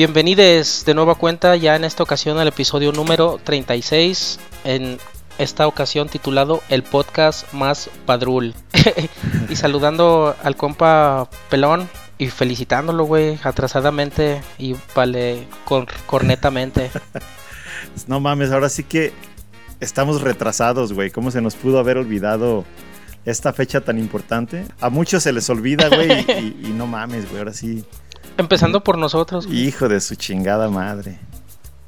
Bienvenidos de nueva cuenta ya en esta ocasión al episodio número 36, en esta ocasión titulado El podcast más padrul. y saludando al compa Pelón y felicitándolo, güey, atrasadamente y vale, cornetamente. no mames, ahora sí que estamos retrasados, güey. ¿Cómo se nos pudo haber olvidado esta fecha tan importante? A muchos se les olvida, güey, y no mames, güey, ahora sí Empezando por nosotros. Hijo de su chingada madre.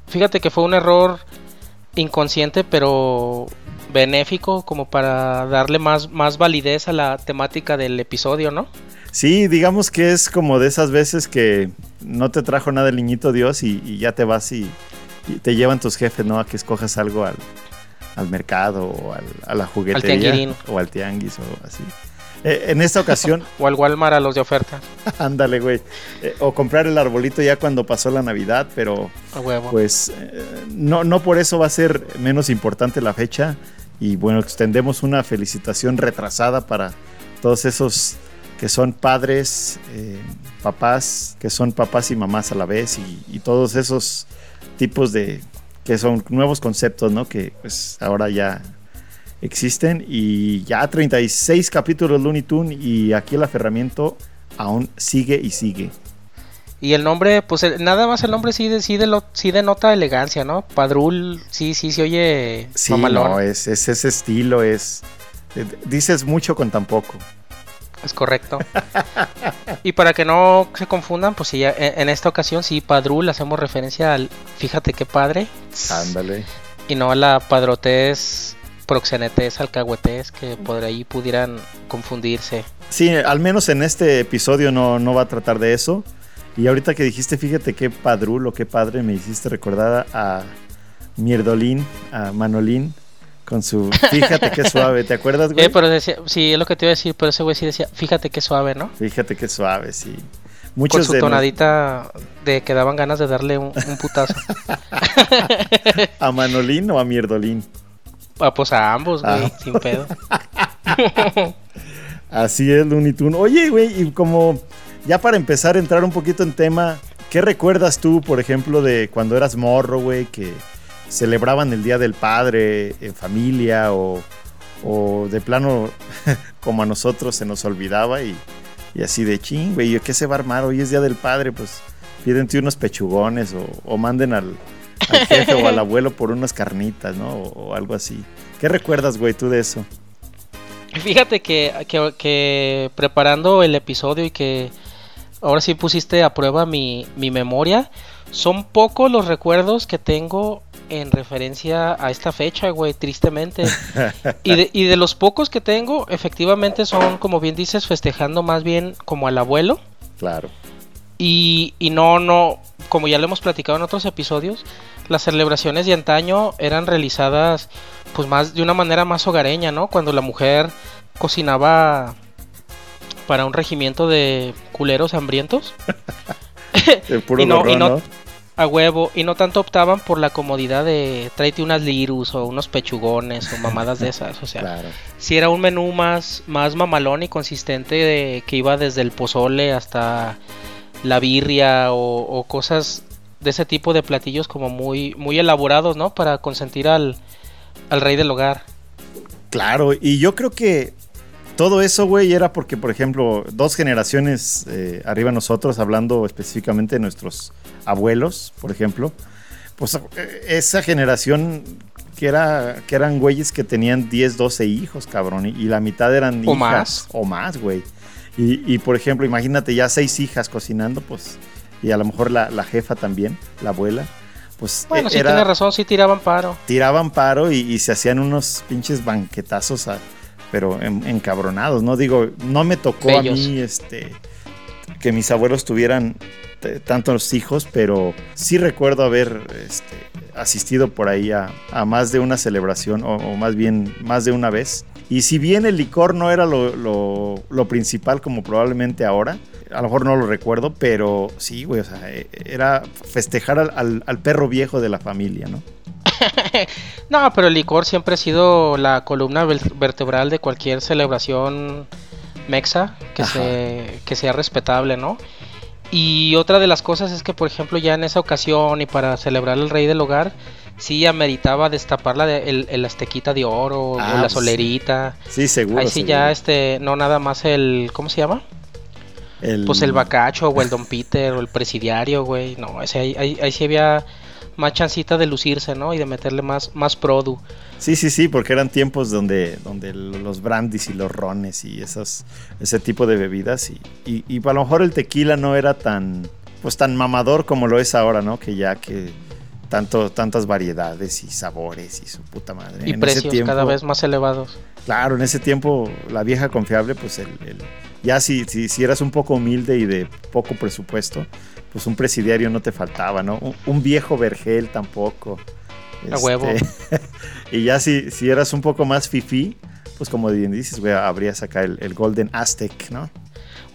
Fíjate que fue un error inconsciente, pero benéfico, como para darle más, más validez a la temática del episodio, ¿no? Sí, digamos que es como de esas veces que no te trajo nada el niñito Dios y, ya te vas y, te llevan tus jefes, ¿no? A que escojas algo al, mercado o a la juguetería. o al tianguis o así. Eh, en esta ocasión. o al Walmart a los de oferta. Ándale, güey. Eh, o comprar el arbolito ya cuando pasó la Navidad, pero. A huevo. Pues eh, no, no por eso va a ser menos importante la fecha. Y bueno, extendemos una felicitación retrasada para todos esos que son padres, papás, que son papás y mamás a la vez, y, y todos esos tipos de que son nuevos conceptos, ¿no? Que pues ahora ya existen y ya 36 capítulos Looney Tunes y aquí el aferramiento aún sigue y sigue. Y el nombre, pues nada más el nombre sí, sí, lo, sí denota elegancia, ¿no? Padrul, sí, sí, se oye sí, No, es, es, ese estilo, es... Eh, dices mucho con tan poco. Es correcto. y para que no se confundan, pues sí, en, en esta ocasión sí, Padrul, hacemos referencia al... Fíjate qué padre. Ándale. Y no a la padrotez proxenetes, alcahuetes que por ahí pudieran confundirse. Sí, al menos en este episodio no, no va a tratar de eso. Y ahorita que dijiste, fíjate qué padrulo, qué padre, me hiciste recordar a Mierdolín, a Manolín, con su fíjate qué suave, ¿te acuerdas, güey? Eh, pero decía, sí, es lo que te iba a decir, pero ese güey sí decía, fíjate qué suave, ¿no? Fíjate qué suave, sí. Muchos con su tonadita de que daban ganas de darle un, un putazo. ¿A Manolín o a Mierdolín? Ah, pues a ambos, güey, ah. sin pedo. Así es, Looney Tunes. Oye, güey, y como ya para empezar a entrar un poquito en tema, ¿qué recuerdas tú, por ejemplo, de cuando eras morro, güey, que celebraban el Día del Padre en familia o, o de plano como a nosotros se nos olvidaba y, y así de ching, güey, ¿qué se va a armar? Hoy es Día del Padre, pues pídente unos pechugones o, o manden al, al jefe o al abuelo por unas carnitas, ¿no? O, algo así. ¿Qué recuerdas, güey, tú de eso? Fíjate que, que, preparando el episodio y que ahora sí pusiste a prueba mi, mi memoria, son pocos los recuerdos que tengo en referencia a esta fecha, güey, tristemente. y, de, y de los pocos que tengo, efectivamente son, como bien dices, festejando más bien como al abuelo. Claro. Y, y no, no, como ya lo hemos platicado en otros episodios, las celebraciones de antaño eran realizadas pues más de una manera más hogareña, ¿no? Cuando la mujer cocinaba para un regimiento de culeros hambrientos. y no, a huevo y no tanto optaban por la comodidad de tráete unas lirus o unos pechugones o mamadas de esas, o sea, si era un menú más más mamalón y consistente de, que iba desde el pozole hasta la birria o, cosas de ese tipo de platillos como muy, muy elaborados, ¿no? Para consentir al, rey del hogar. Claro, y yo creo que todo eso, güey, era porque, por ejemplo, dos generaciones eh, arriba nosotros, hablando específicamente de nuestros abuelos, por ejemplo, pues eh, esa generación que, era, que eran güeyes que tenían 10, 12 hijos, cabrón, y, la mitad eran o Más. O más, güey. Y, por ejemplo, imagínate ya seis hijas cocinando, pues, y a lo mejor la, jefa también, la abuela. Pues bueno, sí tiene razón, sí tiraban paro. Tiraban paro y, se hacían unos pinches banquetazos, pero encabronados, ¿no? Digo, no me tocó a mí este, que mis abuelos tuvieran tantos hijos, pero sí recuerdo haber este, asistido por ahí a, más de una celebración, o, o, más bien más de una vez. Y si bien el licor no era lo, principal como probablemente ahora, a lo mejor no lo recuerdo, pero sí, güey, o sea, e, era festejar al, perro viejo de la familia, ¿no? no, pero el licor siempre ha sido la columna vertebral de cualquier celebración mexa que, se, que sea respetable, ¿no? Y otra de las cosas es que, por ejemplo, ya en esa ocasión y para celebrar al rey del hogar, sí ameritaba destapar la el, el aztequita de oro o ah, la pues solerita. Sí, seguro. Ahí sí ya, este, no nada más el, ¿cómo se llama? Pues el bacacho o el Don Peter o el presidiario, güey. No, ese, ahí, ahí, sí había más chancita de lucirse, ¿no? Y de meterle más, más produ. Sí, sí, sí, porque eran tiempos donde, donde los brandis y los rones y esas, ese tipo de bebidas. Y, y, y a lo mejor el tequila no era tan, pues tan mamador como lo es ahora, ¿no? Que ya que tanto, tantas variedades y sabores y su puta madre. Y precios cada vez más elevados. Claro, en ese tiempo la vieja confiable, pues el, ya si, si, eras un poco humilde y de poco presupuesto, pues un presidiario no te faltaba, ¿no? Un, viejo vergel tampoco. A huevo. Este, y ya si, si eras un poco más fifi, pues como bien dices, güey, habrías acá el, el Golden Aztec, ¿no?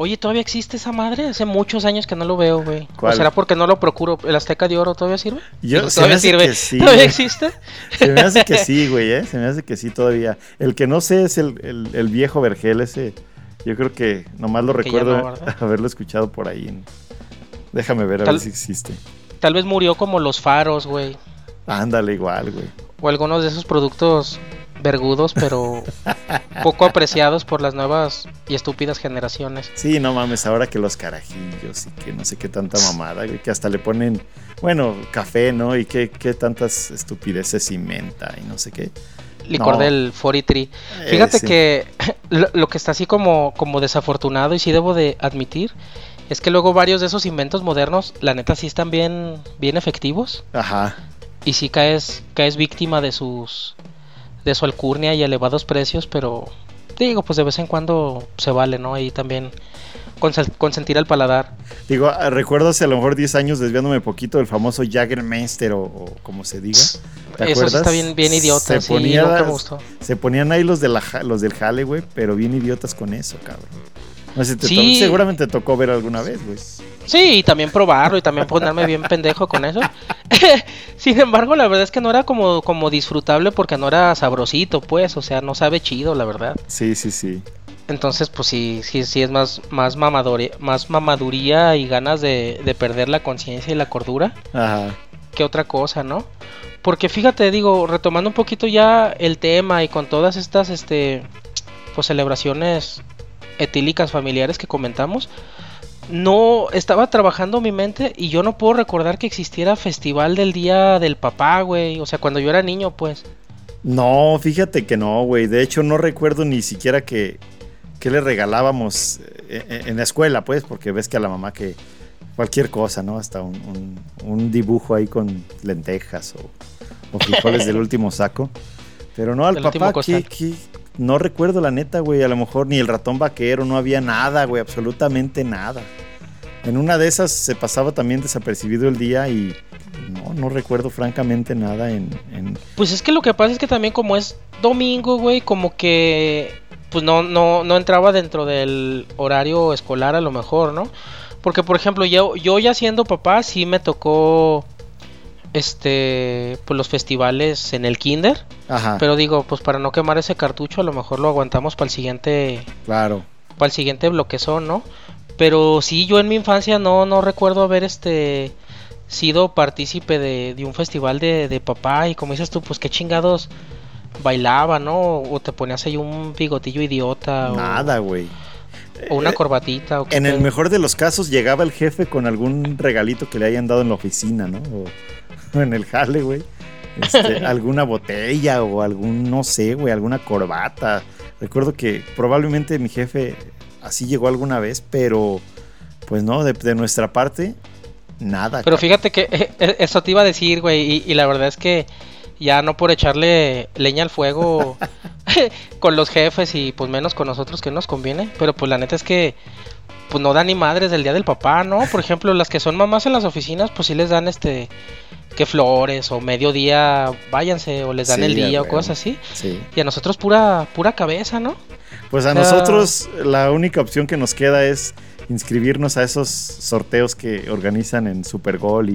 Oye, ¿todavía existe esa madre? Hace muchos años que no lo veo, güey. ¿O será porque no lo procuro? ¿El Azteca de Oro todavía sirve? Yo, ¿Todavía sirve? ¿Todavía existe? Se me hace que sí, güey, ¿eh? Se me hace que sí todavía. El que no sé es el, el, viejo Vergel ese. Yo creo que nomás lo recuerdo haberlo escuchado por ahí. Déjame ver a ver si existe. Tal vez murió como los faros, güey. Ándale, igual, güey. O algunos de esos productos vergudos, pero poco apreciados por las nuevas y estúpidas generaciones. Sí, no mames, ahora que los carajillos y que no sé qué tanta mamada, que hasta le ponen, bueno, café, ¿no? Y que, tantas estupideces y menta y no sé qué. Licor del 43. Fíjate que lo, que está así como, como desafortunado y sí debo de admitir es que luego varios de esos inventos modernos, la neta sí están bien, bien efectivos. Ajá. Y sí caes, caes víctima de sus de su alcurnia y elevados precios, pero digo, pues de vez en cuando se vale, ¿no? Ahí también consentir al paladar. Digo, ah, recuerdo hace a lo mejor 10 años desviándome poquito del famoso Jagermeister o, o como se diga. ¿Te Eso está bien, bien idiota, se, se ponían ahí los, de la, los del jale, güey, pero bien idiotas con eso, cabrón. No sé, sí. seguramente tocó ver alguna vez, güey. Sí, y también probarlo y también ponerme bien pendejo con eso. Sin embargo, la verdad es que no era como, como disfrutable porque no era sabrosito, pues, o sea, no sabe chido, la verdad. Sí, sí, sí. Entonces, pues sí, sí, sí es más, más, más mamaduría y ganas de, de perder la conciencia y la cordura Ajá. que otra cosa, ¿no? Porque fíjate, digo, retomando un poquito ya el tema y con todas estas, este, pues celebraciones etílicas familiares que comentamos, no estaba trabajando mi mente y yo no puedo recordar que existiera festival del día del papá, güey. O sea, cuando yo era niño, pues. No, fíjate que no, güey. De hecho, no recuerdo ni siquiera que, que le regalábamos eh, eh, en la escuela, pues, porque ves que a la mamá que cualquier cosa, ¿no? Hasta un, un, dibujo ahí con lentejas o, o frijoles del último saco. Pero no, al papá, ¿qué, qué, no recuerdo la neta, güey. A lo mejor ni el ratón vaquero, no había nada, güey. Absolutamente nada. En una de esas se pasaba también desapercibido el día y no, no recuerdo francamente nada en, Pues es que lo que pasa es que también como es domingo, güey, como que pues no, no, no entraba dentro del horario escolar a lo mejor, ¿no? Porque por ejemplo yo, yo ya siendo papá sí me tocó este pues los festivales en el kinder. Pero digo pues para no quemar ese cartucho a lo mejor lo aguantamos para el siguiente claro. para el siguiente son no pero sí yo en mi infancia no no recuerdo haber este sido partícipe de, un festival de, de, papá. Y como dices tú pues qué chingados bailaba no o te ponías ahí un bigotillo idiota nada güey. o una eh, corbatita. en el mejor de los casos llegaba el jefe con algún regalito que le hayan dado en la oficina, ¿no? en el jale, güey. Este, alguna botella o algún, no sé, güey, alguna corbata. Recuerdo que probablemente mi jefe así llegó alguna vez, pero pues no, de, nuestra parte, nada. Pero fíjate que eh, eh, eso te iba a decir, güey, y, la verdad es que ya no por echarle leña al fuego con los jefes y pues menos con nosotros que nos conviene, pero pues la neta es que pues no dan ni madres del día del papá, ¿no? Por ejemplo, las que son mamás en las oficinas, pues sí les dan este que flores o mediodía váyanse o les dan el día o cosas así. Y a nosotros pura pura cabeza, ¿no? Pues a nosotros la única opción que nos queda es inscribirnos a esos sorteos que organizan en Super y,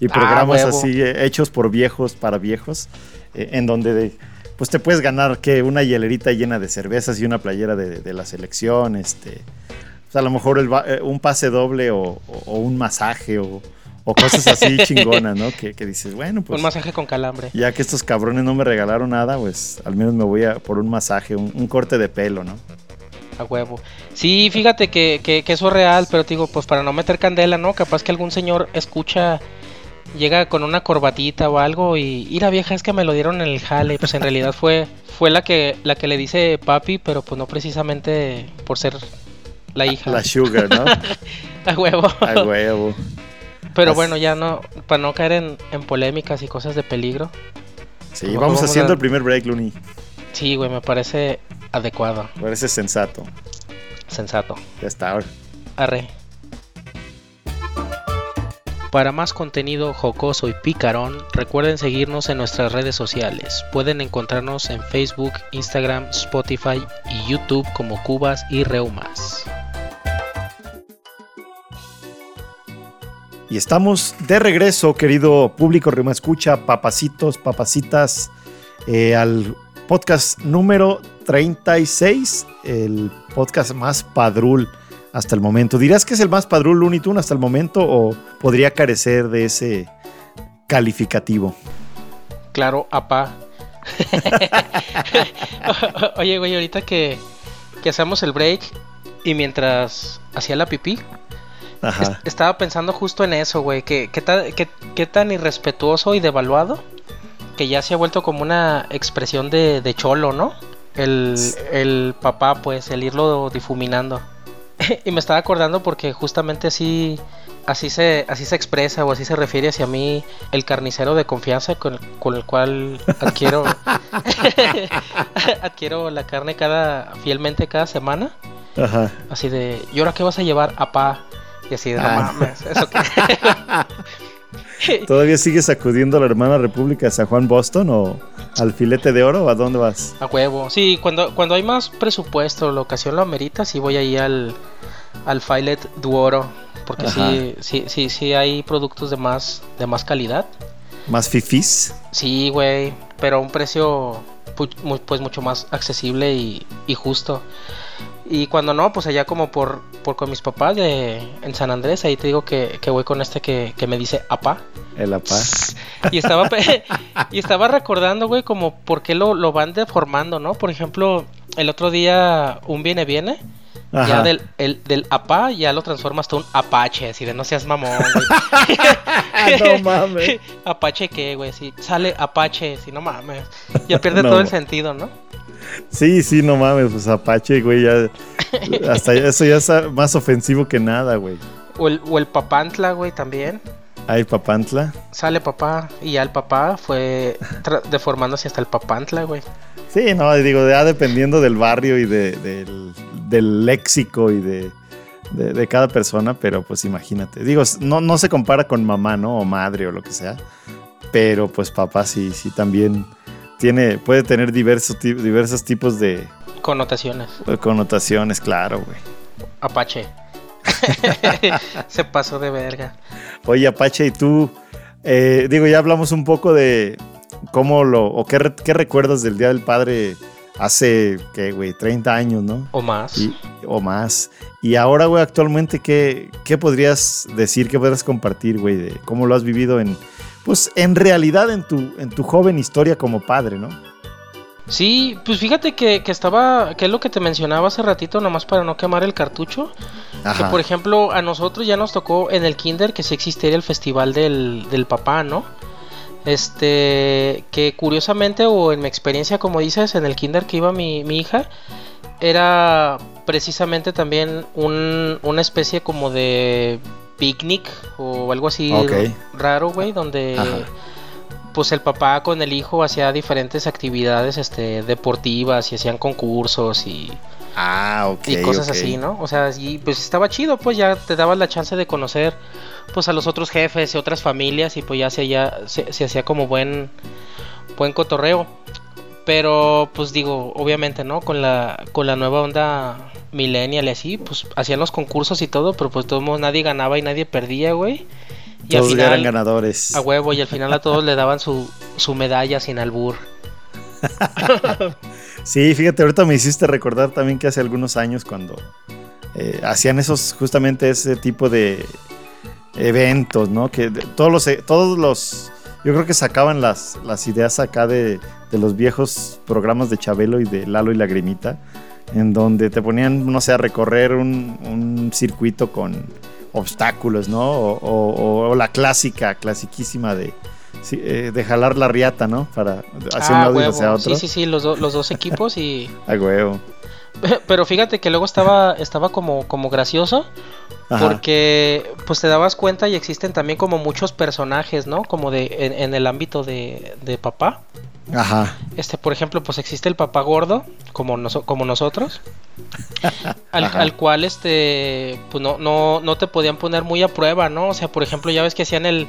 y, ah, programas así eh, hechos por viejos para viejos, eh, en donde pues te puedes ganar que una hielerita llena de cervezas y una playera de, de la selección, este a lo mejor eh, un pase doble o, un masaje o, cosas así chingonas, ¿no? Que, dices, bueno, pues... Un masaje con calambre. Ya que estos cabrones no me regalaron nada, pues al menos me voy a por un masaje, un, corte de pelo, ¿no? A huevo. Sí, fíjate que, que, eso es real, pero digo, pues para no meter candela, ¿no? Capaz que algún señor escucha llega con una corbatita o algo y, y la vieja es que me lo dieron en el jale, pues en realidad fue fue la que la que le dice papi, pero pues no precisamente por ser la hija. La sugar, ¿no? a huevo. A huevo. Pero bueno, ya no para no caer en, polémicas y cosas de peligro. Sí, vamos, haciendo el primer break, Looney. Sí, güey, me parece adecuado. Me parece sensato. Sensato. Ya está, ahora. Arre. Para más contenido jocoso y picarón, recuerden seguirnos en nuestras redes sociales. Pueden encontrarnos en Facebook, Instagram, Spotify y YouTube como Cubas y Reumas. Y estamos de regreso, querido público Reuma Escucha, papacitos, papacitas, eh, al podcast número 36, el podcast más padrul hasta el momento. ¿Dirás que es el más padrón Looney Tunes hasta el momento o podría carecer de ese calificativo? Claro, apá. Oye, güey, ahorita que, que hacemos el break y mientras hacía la pipí, estaba pensando justo en eso, güey, que, qué tan irrespetuoso y devaluado que ya se ha vuelto como una expresión de, de cholo, ¿no? El, el papá, pues, el irlo difuminando. y me estaba acordando porque justamente así así se así se expresa o así se refiere hacia mí el carnicero de confianza con, el cual adquiero adquiero la carne cada fielmente cada semana. Ajá. Así de, ¿y ahora qué vas a llevar a pa? Y así de, no ah. mames, eso que ¿Todavía sigues sacudiendo a la hermana República de San Juan Boston o al filete de oro? ¿A dónde vas? A huevo. Sí, cuando, cuando hay más presupuesto, la ocasión lo amerita, sí voy ahí al, al filet de oro. Porque sí, sí, sí, sí hay productos de más, de más calidad. ¿Más fifis? Sí, güey. Pero a un precio pues mucho más accesible y, y justo. Y cuando no, pues allá como por, por con mis papás de, en San Andrés, ahí te digo que, voy con este que, me dice apa. El apa. Y estaba, y estaba recordando, güey, como por qué lo, lo van deformando, ¿no? Por ejemplo, el otro día un viene viene. Ya del, el, del apa ya lo transforma hasta un apache, así de no seas mamón, no mames. Apache qué, güey, si sale apache, si no mames. Ya pierde todo el sentido, ¿no? Sí, sí, no mames, pues Apache, güey, ya. Hasta eso ya es más ofensivo que nada, güey. O el, o el Papantla, güey, también. Hay Papantla. Sale papá y ya el papá fue deformándose hasta el Papantla, güey. Sí, no, digo, ya dependiendo del barrio y del, del, léxico y de, de, cada persona, pero pues imagínate. Digo, no, no se compara con mamá, ¿no? O madre o lo que sea. Pero pues papá sí, sí también tiene, puede tener diversos, diversos tipos de connotaciones. connotaciones, claro, güey. Apache. Se pasó de verga. Oye, Apache, y tú, eh, digo, ya hablamos un poco de cómo lo, o qué, qué recuerdas del Día del Padre hace, ¿qué, güey? 30 años, ¿no? O más. o más. Y ahora, güey, actualmente, ¿qué, ¿qué podrías decir, qué podrías compartir, güey, de cómo lo has vivido en, pues en realidad en tu, en tu joven historia como padre, ¿no? Sí, pues fíjate que, estaba, que es lo que te mencionaba hace ratito, nomás para no quemar el cartucho. Que por ejemplo, a nosotros ya nos tocó en el kinder que sí existiera el festival del, del papá, ¿no? Este, que curiosamente, o en mi experiencia, como dices, en el kinder que iba mi, mi hija, era precisamente también un, una especie como de picnic o algo así raro, güey, donde pues el papá con el hijo hacía diferentes actividades este deportivas y hacían concursos y ah, y cosas así, ¿no? O sea, y pues estaba chido, pues ya te dabas la chance de conocer pues a los otros jefes y otras familias y pues ya se, ya, se, se hacía como buen buen cotorreo. Pero pues digo, obviamente, ¿no? Con la con la nueva onda millennial y así, pues hacían los concursos y todo, pero pues todos nadie ganaba y nadie perdía, güey. Y todos eran ganadores. A huevo, y al final a todos le daban su, su medalla sin albur. sí, fíjate, ahorita me hiciste recordar también que hace algunos años cuando eh, hacían esos, justamente ese tipo de eventos, ¿no? Que todos los, todos los, yo creo que sacaban las, las ideas acá de, de los viejos programas de Chabelo y de Lalo y Lagrimita, en donde te ponían, no sé, a recorrer un, un circuito con obstáculos, ¿no? O, la clásica, clasiquísima de, eh, de jalar la riata, ¿no? Para hacer un ah, audio hacia otro. Sí, sí, sí, los, los dos equipos y... A huevo. Pero fíjate que luego estaba, estaba como, como gracioso. Porque pues te dabas cuenta y existen también como muchos personajes, ¿no? Como de en, el ámbito de, de, papá. Ajá. Este, por ejemplo, pues existe el papá gordo, como, como nosotros. al, al, cual este pues no, no, no te podían poner muy a prueba, ¿no? O sea, por ejemplo, ya ves que hacían el,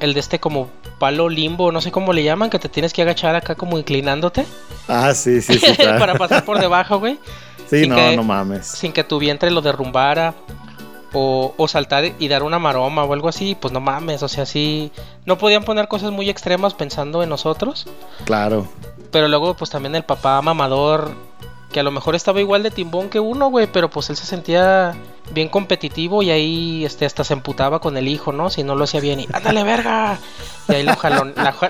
el de este como palo limbo, no sé cómo le llaman, que te tienes que agachar acá como inclinándote. Ah, sí, sí, sí. para pasar por debajo, güey. Sí, no, no mames. Sin que tu vientre lo derrumbara. O, o, saltar y dar una maroma o algo así, pues no mames, o sea, sí, no podían poner cosas muy extremas pensando en nosotros. Claro. Pero luego, pues también el papá mamador que a lo mejor estaba igual de timbón que uno, güey, pero pues él se sentía bien competitivo y ahí este, hasta se emputaba con el hijo, ¿no? Si no lo hacía bien y ¡ándale, verga! Y ahí lo,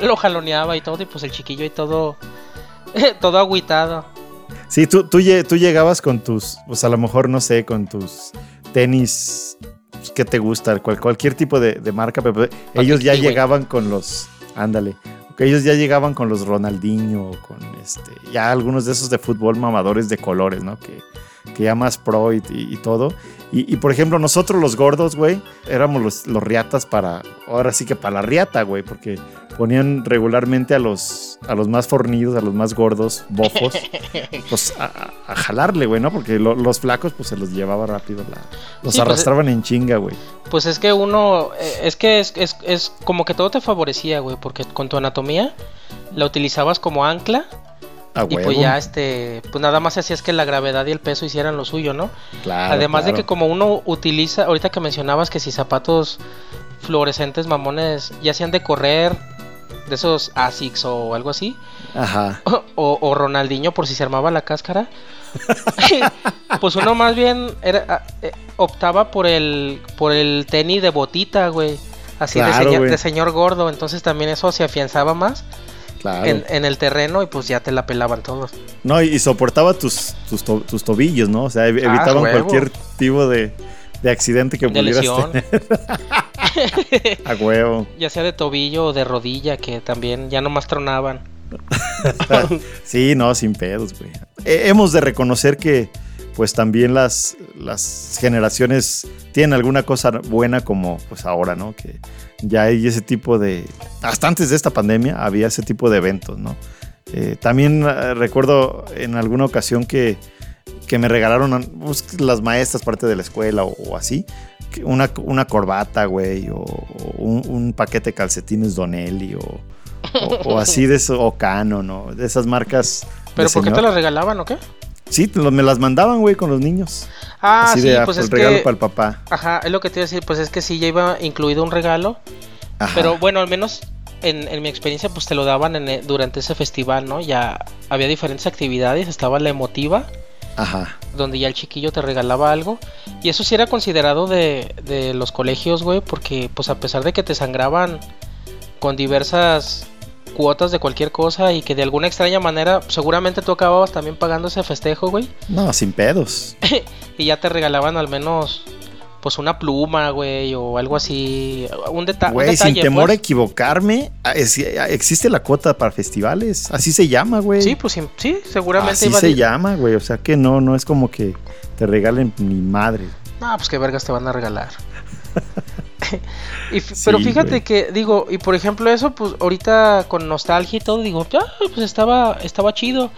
lo jaloneaba y todo, y pues el chiquillo y todo, todo agüitado. Sí, tú, tú, tú llegabas con tus, pues a lo mejor, no sé, con tus tenis pues, ¿qué te gusta? cualquier tipo de, marca, pero ellos ya llegaban con los, ándale, que ellos ya llegaban con los Ronaldinho, con este, ya algunos de esos de fútbol mamadores de colores, ¿no? Que, que ya más pro y, todo. Y, por ejemplo, nosotros los gordos, güey, éramos los, los, riatas para, ahora sí que para la riata, güey, porque ponían regularmente a los, a los más fornidos, a los más gordos, bofos, pues a, jalarle, güey, ¿no? Porque los flacos, pues se los llevaba rápido, la, los pues, arrastraban en chinga, güey. Pues es que uno, eh, es que es, es, es como que todo te favorecía, güey, porque con tu anatomía la utilizabas como ancla y pues ya este, pues nada más hacías que la gravedad y el peso hicieran lo suyo, ¿no? Claro. Además de que como uno utiliza, ahorita que mencionabas que si zapatos fluorescentes mamones ya sean de correr, de esos ASICS o algo así. Ajá. O, Ronaldinho por si se armaba la cáscara. pues uno más bien era, eh, optaba por el por el tenis de botita, güey. Así de, de señor gordo. Entonces también eso se afianzaba más en, el terreno y pues ya te la pelaban todos. No, y, soportaba tus, tus, tobillos, ¿no? O sea, ah, evitaban cualquier tipo de, accidente que pudieras tener. a huevo. Ya sea de tobillo o de rodilla, que también ya no más tronaban. sí, no, sin pedos, güey. hemos de reconocer que pues también las, las generaciones tienen alguna cosa buena como pues ahora, ¿no? Que ya hay ese tipo de... Hasta antes de esta pandemia había ese tipo de eventos, ¿no? Eh, también eh, recuerdo en alguna ocasión que, que me regalaron pues, las maestras parte de la escuela o, así, una, una, corbata, güey, o, un, paquete de calcetines Donelli o, o, así de eso, o Cano, ¿no? De esas marcas. ¿Pero por qué te las regalaban o qué? Sí, me las mandaban, güey, con los niños. Ah, sí, de, pues el regalo para el papá. Ajá, es lo que te iba a decir, pues es que sí, ya iba incluido un regalo. Ajá. Pero bueno, al menos en, mi experiencia, pues te lo daban en, durante ese festival, ¿no? Ya había diferentes actividades, estaba la emotiva. Ajá. Donde ya el chiquillo te regalaba algo. Y eso sí era considerado de, de los colegios, güey, porque pues a pesar de que te sangraban con diversas cuotas de cualquier cosa y que de alguna extraña manera seguramente tú acababas también pagando ese festejo, güey. No, sin pedos. y ya te regalaban al menos pues una pluma, güey, o algo así, un, detalle. Güey, sin temor a pues. equivocarme, ah, ah, existe la cuota para festivales, así se llama, güey. Sí, pues sí, seguramente. Así se llama, güey, o sea que no, no es como que te regalen mi madre. No, pues qué vergas te van a regalar. pero fíjate que, digo, y por ejemplo eso, pues ahorita con nostalgia y todo, digo, ya, pues estaba, estaba chido.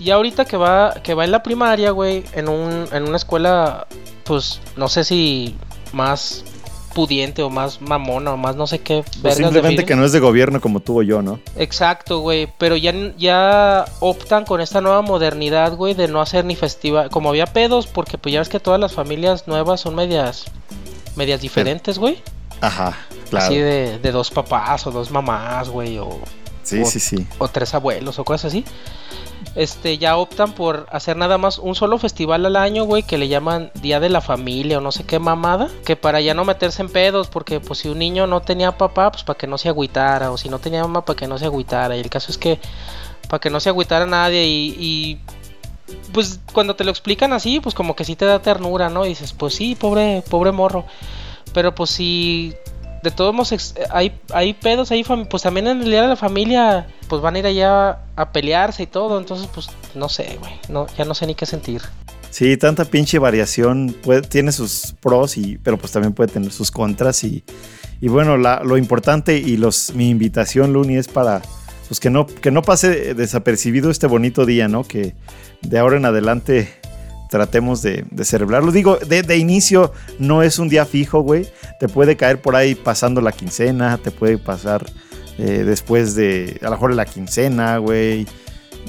Y ahorita que va, que va en la primaria, güey, en, un, en una escuela, pues no sé si más pudiente o más mamona o más no sé qué. Pues simplemente que no es de gobierno como tuvo yo, ¿no? Exacto, güey. Pero ya, ya optan con esta nueva modernidad, güey, de no hacer ni festival. Como había pedos, porque pues ya ves que todas las familias nuevas son medias medias diferentes, güey. Ajá, claro. Así de, de, dos papás o dos mamás, güey, o... Sí, sí, sí. O tres abuelos o cosas así. este, ya optan por hacer nada más un solo festival al año, güey, que le llaman Día de la Familia o no sé qué mamada, que para ya no meterse en pedos, porque pues si un niño no tenía papá, pues para que no se agüitara, o si no tenía mamá, para que no se agüitara, y el caso es que para que no se agüitara nadie y, y pues cuando te lo explican así, pues como que sí te da ternura, ¿no? Y dices, pues sí, pobre, pobre morro. Pero pues si de todos modos hay, hay pedos ahí, pues también en el día de la familia, pues van a ir allá a pelearse y todo. Entonces, pues no sé, güey, no, ya no sé ni qué sentir. Sí, tanta pinche variación tiene sus pros, y, pero pues también puede tener sus contras. Y, y bueno, lo importante y los, mi invitación, Luni, es para pues que no, que no pase desapercibido este bonito día, ¿no? Que de ahora en adelante tratemos de, celebrarlo. Digo, de, inicio no es un día fijo, güey. Te puede caer por ahí pasando la quincena, te puede pasar eh, después de, a lo mejor la quincena, güey.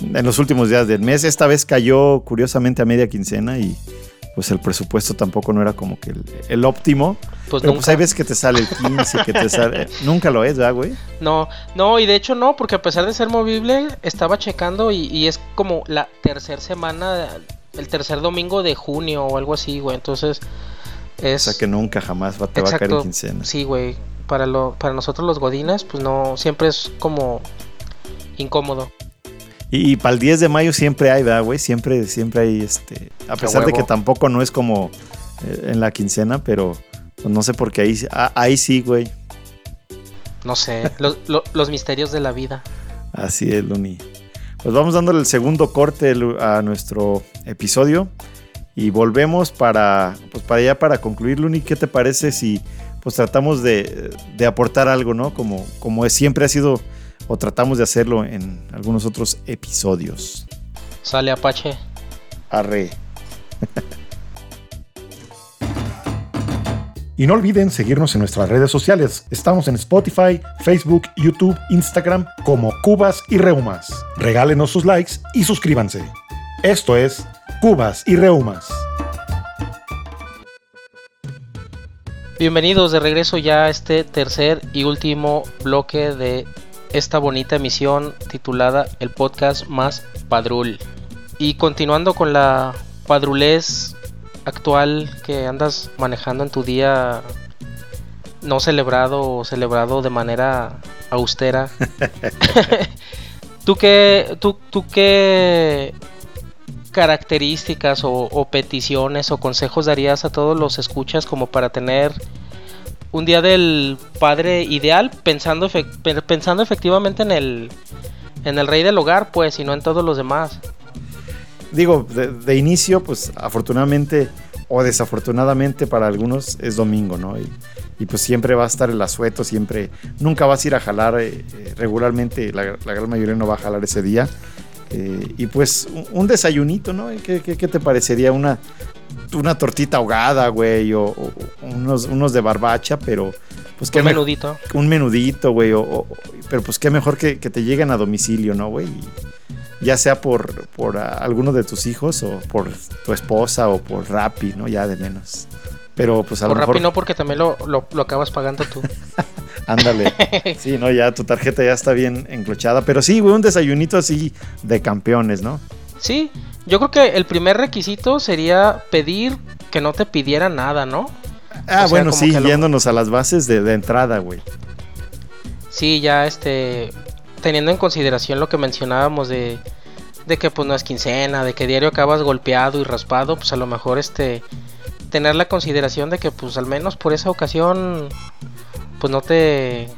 En los últimos días del mes. Esta vez cayó curiosamente a media quincena y pues el presupuesto tampoco no era como que el, óptimo. Pues pero pues hay veces que te sale el 15, que te sale... nunca lo es, ¿verdad, güey? No, no, y de hecho no, porque a pesar de ser movible, estaba checando y, es como la tercera semana, el tercer domingo de junio o algo así, güey. Entonces es... O sea que nunca jamás va, te va a caer en quincena. Sí, güey. Para, lo, para nosotros los godines, pues no, siempre es como incómodo. Y, para el 10 de mayo siempre hay, ¿verdad, güey? Siempre, siempre hay, este... A pesar de que tampoco no es como eh, en la quincena, pero pues, no sé por qué ahí, ah, ahí sí, güey. No sé, los, misterios de la vida. Así es, Luni. Pues vamos dándole el segundo corte a nuestro episodio y volvemos para, pues para allá para concluir, Luni. ¿Qué te parece si pues tratamos de, de aportar algo, ¿no? Como, como siempre ha sido o tratamos de hacerlo en algunos otros episodios. Sale Apache. Arre. Y no olviden seguirnos en nuestras redes sociales. Estamos en Spotify, Facebook, YouTube, Instagram como Cubas y Reumas. Regálenos sus likes y suscríbanse. Esto es Cubas y Reumas. Bienvenidos de regreso ya a este tercer y último bloque de esta bonita emisión titulada El podcast más padrul. Y continuando con la padrulez actual que andas manejando en tu día no celebrado o celebrado de manera austera. ¿Tú qué, tú, tú qué características o, o, peticiones o consejos darías a todos los escuchas como para tener un día del padre ideal, pensando, pensando efectivamente en el, en el rey del hogar, pues, y no en todos los demás. Digo, de, inicio, pues afortunadamente o desafortunadamente para algunos es domingo, ¿no? Y, pues siempre va a estar el asueto, siempre, nunca vas a ir a jalar eh, eh, regularmente, la, gran mayoría no va a jalar ese día. Eh, y pues un, desayunito, ¿no? ¿Qué, qué te parecería una, una tortita ahogada, güey, o, unos, unos, de barbacha, pero pues qué un menudito. Un menudito, güey, o, pero pues qué mejor que, te lleguen a domicilio, ¿no, güey? Ya sea por, por alguno de tus hijos o por tu esposa o por Rappi, ¿no? Ya de menos. Pero pues a por lo mejor... Rappi no, porque también lo, lo, acabas pagando tú. Ándale. Sí, no, ya tu tarjeta ya está bien enclochada. Pero sí, güey, un desayunito así de campeones, ¿no? Sí, yo creo que el primer requisito sería pedir que no te pidiera nada, ¿no? Ah, bueno, sí, yéndonos a las bases de, entrada, güey. Sí, ya este, teniendo en consideración lo que mencionábamos de, de que pues no es quincena, de que diario acabas golpeado y raspado, pues a lo mejor este, tener la consideración de que pues al menos por esa ocasión, pues no te,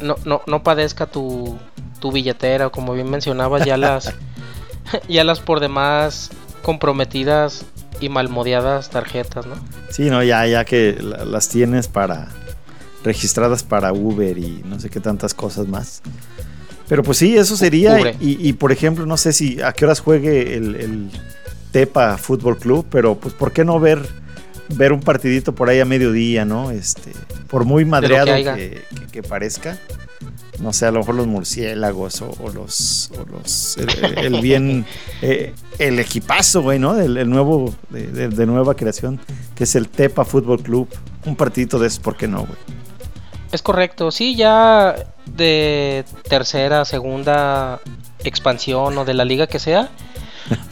no, no, no padezca tu, tu billetera, o como bien mencionabas ya las... ya las por demás comprometidas y malmodeadas tarjetas, ¿no? Sí, no, ya, ya que las tienes para registradas para Uber y no sé qué tantas cosas más. Pero pues sí, eso sería. Y, por ejemplo, no sé si a qué horas juegue el, Tepa Fútbol Club, pero pues ¿por qué no ver ver un partidito por ahí a mediodía, ¿no? Este, por muy madreado que, parezca no sé, a lo mejor los murciélagos o, los, los el, bien, eh, el equipazo, güey, ¿no? El, nuevo, de, nueva creación, que es el Tepa Fútbol Club. Un partidito de esos, ¿por qué no, güey? Es correcto, sí, ya de tercera, segunda expansión o de la liga que sea.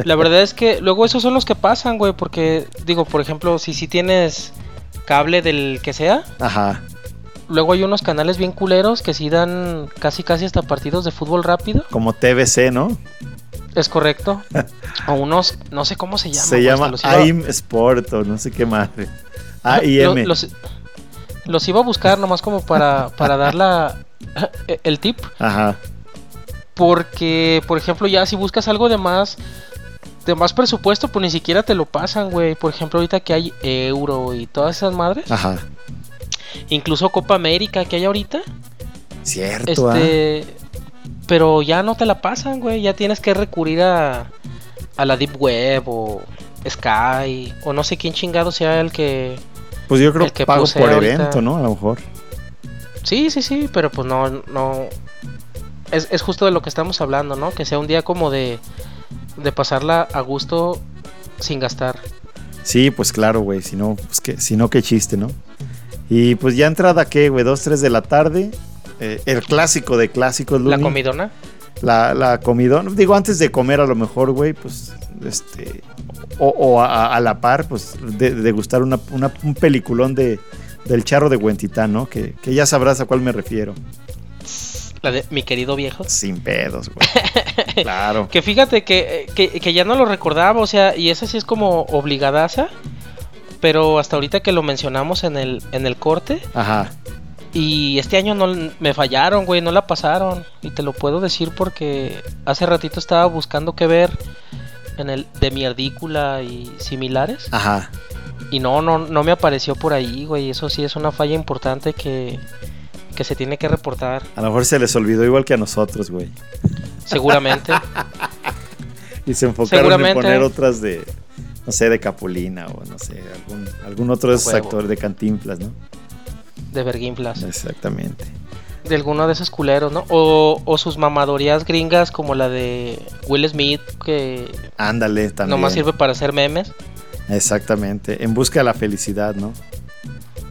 La verdad es que luego esos son los que pasan, güey, porque digo, por ejemplo, si si tienes cable del que sea. Ajá. Luego hay unos canales bien culeros que sí dan casi casi hasta partidos de fútbol rápido. Como TVC, ¿no? Es correcto. o unos, no sé cómo se llama. Se llama AIM Sport o no sé qué madre. AIM. Los, los, iba a buscar nomás como para, para dar la, el tip. Ajá. Porque, por ejemplo, ya si buscas algo de más de más presupuesto, pues ni siquiera te lo pasan, güey. Por ejemplo, ahorita que hay euro y todas esas madres. Ajá. Incluso Copa América que hay ahorita. Cierto. Este, Pero ya no te la pasan, güey. Ya tienes que recurrir a, a la Deep Web o Sky o no sé quién chingado sea el que. Pues yo creo que pago por evento, ¿no? A lo mejor. Sí, sí, sí, pero pues no, no. Es, es justo de lo que estamos hablando, ¿no? Que sea un día como de, de pasarla a gusto sin gastar. Sí, pues claro, güey. Si no, pues que, si no, qué chiste, ¿no? Y pues ya entrada, ¿qué, güey? Dos, tres de la tarde. Eh, el clásico de clásicos, ¿La comidona? La, la comidona. Digo, antes de comer a lo mejor, güey, pues, este... O, a, la par, pues, de, gustar una, un peliculón de, del charro de Huentitán, ¿no? Que, que ya sabrás a cuál me refiero. La de mi querido viejo. Sin pedos, güey. claro. Que fíjate que, que, que, ya no lo recordaba, o sea, y esa sí es como obligadaza pero hasta ahorita que lo mencionamos en el, en el corte. Ajá. Y este año no me fallaron, güey, no la pasaron. Y te lo puedo decir porque hace ratito estaba buscando qué ver en el de mierdícula y similares. Ajá. Y no, no, no me apareció por ahí, güey. Eso sí es una falla importante que, que se tiene que reportar. A lo mejor se les olvidó igual que a nosotros, güey. Seguramente. y se enfocaron en poner otras de, no sé, de Capulina o no sé, algún, algún otro de esos actores de Cantinflas, ¿no? De Berguinflas. Exactamente. De alguno de esos culeros, ¿no? O, o sus mamadorías gringas como la de Will Smith, que... Ándale, también. Nomás sirve para hacer memes. Exactamente, en busca de la felicidad, ¿no?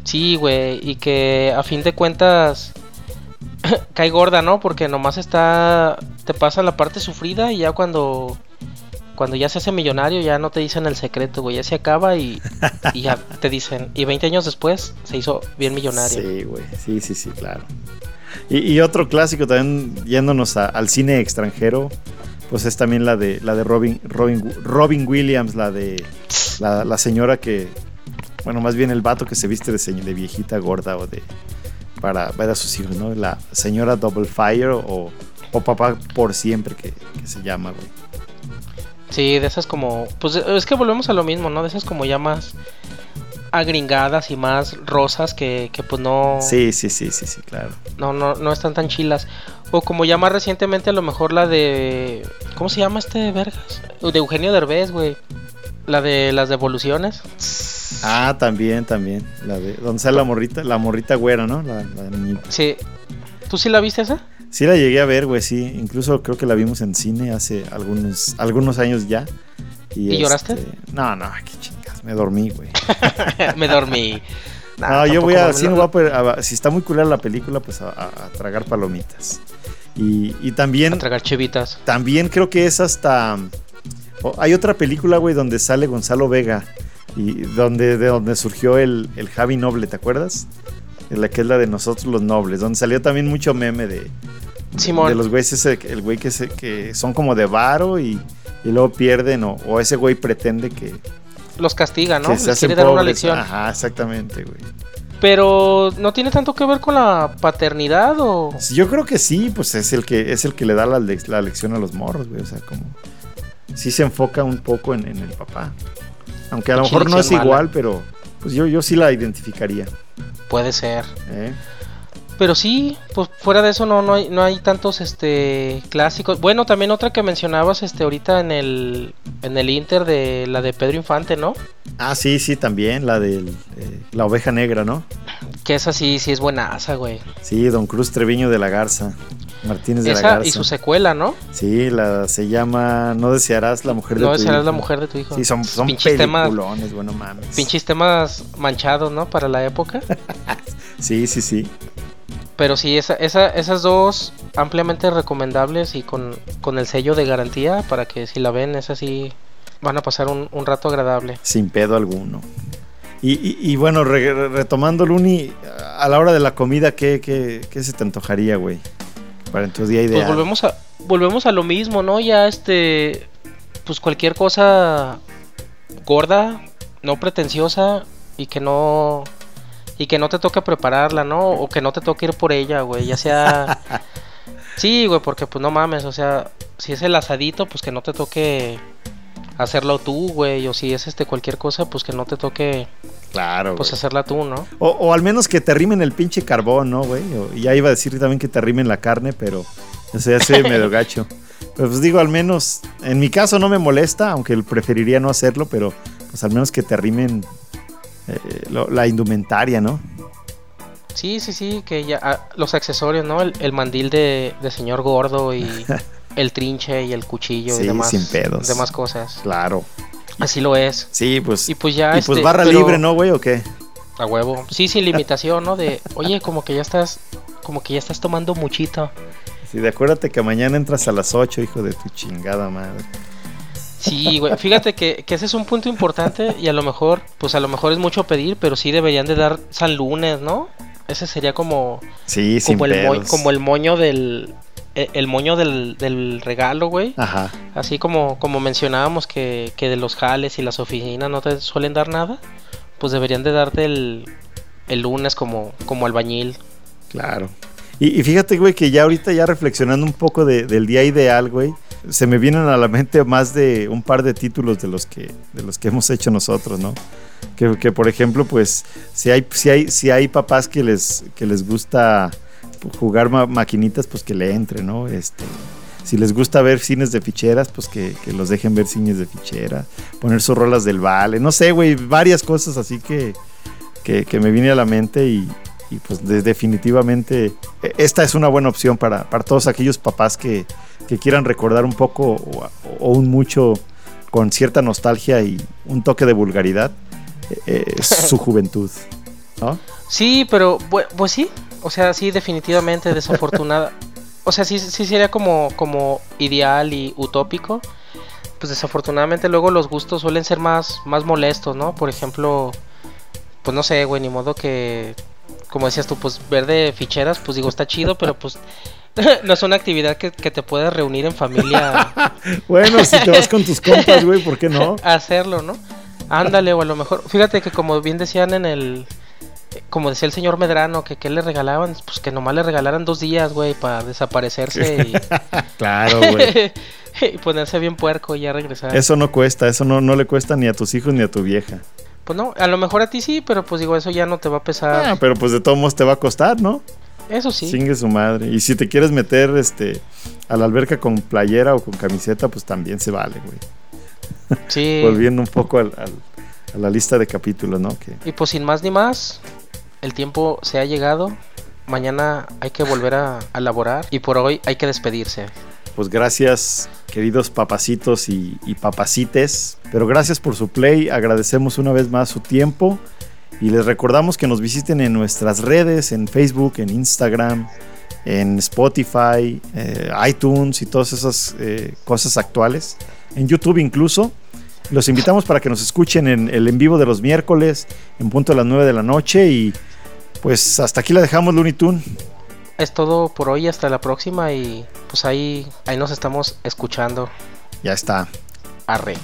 Sí, güey, y que a fin de cuentas cae gorda, ¿no? Porque nomás está, te pasa la parte sufrida y ya cuando cuando ya se hace millonario ya no te dicen el secreto, güey, ya se acaba y, ya te dicen, y 20 años después se hizo bien millonario. Sí, güey, sí, sí, sí, claro. Y, otro clásico también, yéndonos al cine extranjero, pues es también la de la de Robin, Robin, Robin Williams, la de la, señora que, bueno, más bien el vato que se viste de, de viejita gorda o de para ver a sus hijos, ¿no? La señora Double Fire o, o papá por siempre que, que se llama, güey. Sí, de esas como. Pues es que volvemos a lo mismo, ¿no? De esas como ya más agringadas y más rosas que, que pues no. Sí, sí, sí, sí, sí, claro. No, no, no están tan chilas. O como ya más recientemente a lo mejor la de. ¿Cómo se llama este vergas? De Eugenio Derbez, güey. La de las devoluciones. Ah, también, también. La de. ¿Dónde sale la morrita? La morrita güera, ¿no? La, Sí. ¿Tú sí la viste esa? Sí la llegué a ver, güey, sí. Incluso creo que la vimos en cine hace algunos, algunos años ya. ¿Y, lloraste? Este, no, no, qué chingas. Me dormí, güey. me dormí. no, yo voy a, si está muy culera la película, pues a, tragar palomitas. Y, y, también... A tragar chevitas. También creo que es hasta... hay otra película, güey, donde sale Gonzalo Vega. Y donde, de donde surgió el, el Javi Noble, ¿te acuerdas? la que es la de nosotros los nobles, donde salió también mucho meme de, Simón. de los güeyes, ese, el güey que, se, que son como de varo y, y luego pierden, o, ese güey pretende que... Los castiga, ¿no? Que se quiere dar una lección. Ajá, exactamente, güey. Pero no tiene tanto que ver con la paternidad o yo creo que sí, pues es el que es el que le da la, la lección a los morros, güey, o sea, como sí se enfoca un poco en, el papá. Aunque a lo mejor no es igual, pero pues yo yo sí la identificaría. Puede ser. Pero sí, pues fuera de eso no, no, hay, no hay tantos este clásicos. Bueno, también otra que mencionabas este ahorita en el en el Inter de la de Pedro Infante, ¿no? Ah, sí, sí, también la de eh, la oveja negra, ¿no? Que esa sí, sí es buenaza, güey. Sí, Don Cruz Treviño de la Garza. Martínez de la Garza. Y su secuela, ¿no? Sí, la se llama No desearás la mujer de tu hijo. No desearás la mujer de tu hijo. Sí, son, son peliculones, bueno mames. Pinches temas manchados, ¿no? Para la época. sí, sí, sí. pero sí, esa, esas dos ampliamente recomendables y con, el sello de garantía para que si la ven, es así, van a pasar un, rato agradable. Sin pedo alguno. Y, bueno, retomando Luni, a la hora de la comida, ¿qué, qué, se te antojaría, güey? Para en tu día ideal. Pues volvemos a, volvemos a lo mismo, ¿no? Ya este, pues cualquier cosa gorda, no pretenciosa y que no y que no te toque prepararla, ¿no? O que no te toque ir por ella, güey, ya sea Sí, güey, porque pues no mames, o sea, si es el asadito, pues que no te toque hacerlo tú, güey, o si es este cualquier cosa, pues que no te toque Claro. Pues hacerla tú, ¿no? O, al menos que te rimen el pinche carbón, ¿no, güey? Y ya iba a decir también que te rimen la carne, pero se medio gacho. Pero pues digo, al menos, en mi caso no me molesta, aunque preferiría no hacerlo, pero pues al menos que te rimen eh, la indumentaria, ¿no? Sí, sí, sí, que ya ah, los accesorios, ¿no? El, mandil de, señor gordo y el trinche y el cuchillo y demás, sin pedos. demás cosas. Claro. Así lo es. Sí, pues. Y pues ya. Y pues este, barra libre, ¿no, güey? ¿O qué? A huevo. Sí, sin limitación, ¿no? De, oye, como que ya estás, como que ya estás tomando muchito. Sí, de acuérdate que mañana entras a las 8, hijo de tu chingada madre. Sí, güey, fíjate que, ese es un punto importante y a lo mejor, pues a lo mejor es mucho pedir, pero sí deberían de dar San Lunes, ¿no? Ese sería como... Sí, como el Como el moño del... E, el, moño del, regalo, güey. Ajá. Así como, como mencionábamos que, que de los jales y las oficinas no te suelen dar nada, pues deberían de darte el, el lunes como, como albañil. Claro. Y, fíjate, güey, que ya ahorita ya reflexionando un poco del día ideal, güey, se me vienen a la mente más de un par de títulos de los que, de los que hemos hecho nosotros, ¿no? Que, por ejemplo, pues, si hay, si hay, si hay papás que les, que les gusta jugar maquinitas, pues que le entre, ¿no? Este, si les gusta ver cines de ficheras, pues que, los dejen ver cines de fichera, poner sus rolas del vale, no sé, güey, varias cosas así que, que, me viene a la mente y, y pues definitivamente e, esta es una buena opción para, todos aquellos papás que, quieran recordar un poco o, un mucho con cierta nostalgia y un toque de vulgaridad e, e, su juventud. ¿no? Sí, pero pues, sí, o sea, sí, definitivamente desafortunada. o sea, sí, sí sería como, como ideal y utópico. Pues desafortunadamente luego los gustos suelen ser más, más molestos, ¿no? Por ejemplo, pues no sé, güey, ni modo que como decías tú, pues ver de ficheras, pues digo, está chido, pero pues no es una actividad que, te puedas reunir en familia. bueno, si te vas con tus compas, güey, ¿por qué no? Hacerlo, ¿no? Ándale, o a lo mejor, fíjate que como bien decían en el, como decía el señor Medrano, que qué le regalaban, pues que nomás le regalaran dos días, güey, para desaparecerse y... claro, güey. y ponerse bien puerco y ya regresar. Eso no cuesta, eso no, no le cuesta ni a tus hijos ni a tu vieja. Pues no, a lo mejor a ti sí, pero pues digo, eso ya no te va a pesar. Ah, pero pues de todos modos te va a costar, ¿no? Eso sí. Singue su madre. Y si te quieres meter este a la alberca con playera o con camiseta, pues también se vale, güey. Sí. Volviendo un poco a la lista de capítulos, ¿no? Y pues sin más ni más, el tiempo se ha llegado. Mañana hay que volver a, a laborar y por hoy hay que despedirse. Pues gracias queridos papacitos y, papacites. Pero gracias por su play, agradecemos una vez más su tiempo y les recordamos que nos visiten en nuestras redes, en Facebook, en Instagram, en Spotify, eh, iTunes y todas esas eh, cosas actuales, en YouTube incluso. Los invitamos para que nos escuchen en el en vivo de los miércoles, en punto a las 9 de la noche y pues hasta aquí la dejamos Looney Tune es todo por hoy, hasta la próxima y pues ahí, ahí nos estamos escuchando. Ya está. Arre.